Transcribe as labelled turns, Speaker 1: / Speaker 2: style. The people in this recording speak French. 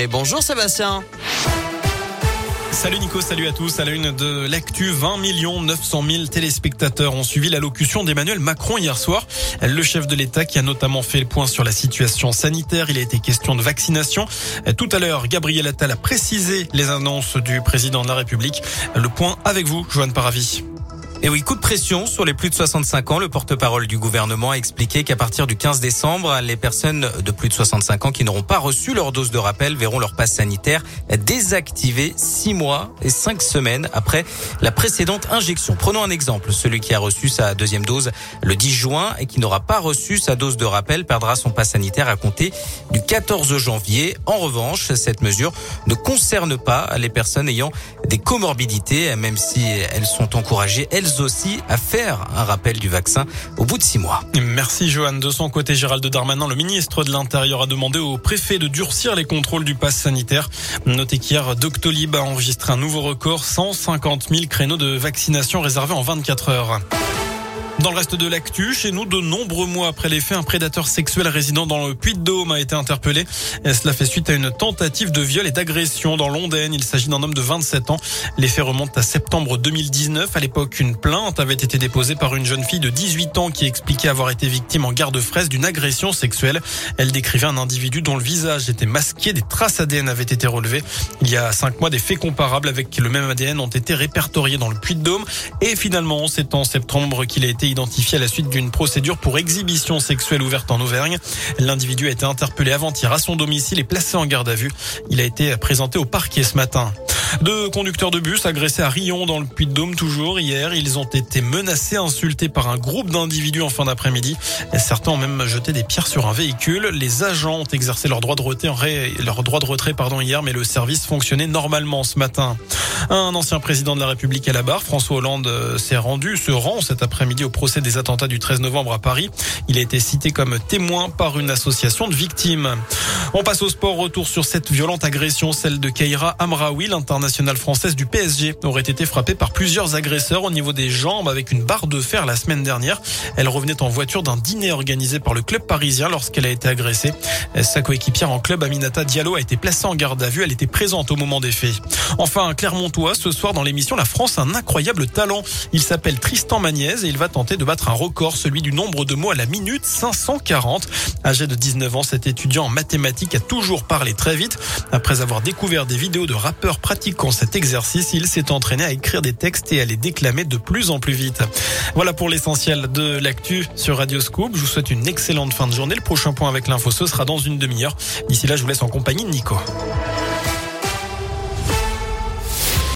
Speaker 1: Et bonjour Sébastien.
Speaker 2: Salut Nico, salut à tous. À la une de l'actu, 20 millions 900 000 téléspectateurs ont suivi l'allocution d'Emmanuel Macron hier soir. Le chef de l'État qui a notamment fait le point sur la situation sanitaire. Il a été question de vaccination. Tout à l'heure, Gabriel Attal a précisé les annonces du président de la République. Le point avec vous, Joanne Paravi.
Speaker 3: Et oui, coup de pression sur les plus de 65 ans. Le porte-parole du gouvernement a expliqué qu'à partir du 15 décembre, les personnes de plus de 65 ans qui n'auront pas reçu leur dose de rappel verront leur passe sanitaire désactivé six mois et cinq semaines après la précédente injection. Prenons un exemple. Celui qui a reçu sa deuxième dose le 10 juin et qui n'aura pas reçu sa dose de rappel perdra son passe sanitaire à compter du 14 janvier. En revanche, cette mesure ne concerne pas les personnes ayant des comorbidités, même si elles sont encouragées, elles aussi à faire un rappel du vaccin au bout de six mois.
Speaker 2: Merci Johan. De son côté, Gérald Darmanin, le ministre de l'Intérieur, a demandé au préfet de durcir les contrôles du pass sanitaire. Notez qu'hier, Doctolib a enregistré un nouveau record, 150 000 créneaux de vaccination réservés en 24 heures. Dans le reste de l'actu, chez nous, de nombreux mois après les faits, un prédateur sexuel résident dans le Puy-de-Dôme a été interpellé. Cela fait suite à une tentative de viol et d'agression dans l'Ondaine. Il s'agit d'un homme de 27 ans. Les faits remontent à septembre 2019. À l'époque, une plainte avait été déposée par une jeune fille de 18 ans qui expliquait avoir été victime en garde fraise d'une agression sexuelle. Elle décrivait un individu dont le visage était masqué. Des traces ADN avaient été relevées. Il y a cinq mois, des faits comparables avec le même ADN ont été répertoriés dans le Puy-de-Dôme. Et finalement, c'est en septembre qu'il a été identifié à la suite d'une procédure pour exhibition sexuelle ouverte en Auvergne. L'individu a été interpellé avant-hier à son domicile et placé en garde à vue. Il a été présenté au parquet ce matin. Deux conducteurs de bus agressés à Rion dans le Puy-de-Dôme toujours hier. Ils ont été menacés, insultés par un groupe d'individus en fin d'après-midi. Certains ont même jeté des pierres sur un véhicule. Les agents ont exercé leur droit de retrait, leur droit de retrait pardon, hier, mais le service fonctionnait normalement ce matin. Un ancien président de la République à la barre, François Hollande, euh, s'est rendu, se rend cet après-midi au procès des attentats du 13 novembre à Paris. Il a été cité comme témoin par une association de victimes. On passe au sport. Retour sur cette violente agression, celle de Keira Amraoui, l'internationale française du PSG, aurait été frappée par plusieurs agresseurs au niveau des jambes avec une barre de fer la semaine dernière. Elle revenait en voiture d'un dîner organisé par le club parisien lorsqu'elle a été agressée. Sa coéquipière en club, Aminata Diallo, a été placée en garde à vue. Elle était présente au moment des faits. Enfin, Clermontois, ce soir dans l'émission La France un incroyable talent. Il s'appelle Tristan Magniez et il va tenter de battre un record, celui du nombre de mots à la minute, 540. Âgé de 19 ans, cet étudiant en mathématiques a toujours parlé très vite. Après avoir découvert des vidéos de rappeurs pratiquant cet exercice, il s'est entraîné à écrire des textes et à les déclamer de plus en plus vite. Voilà pour l'essentiel de l'actu sur Radio Scoop. Je vous souhaite une excellente fin de journée. Le prochain point avec l'info, ce sera dans une demi-heure. D'ici là, je vous laisse en compagnie de Nico.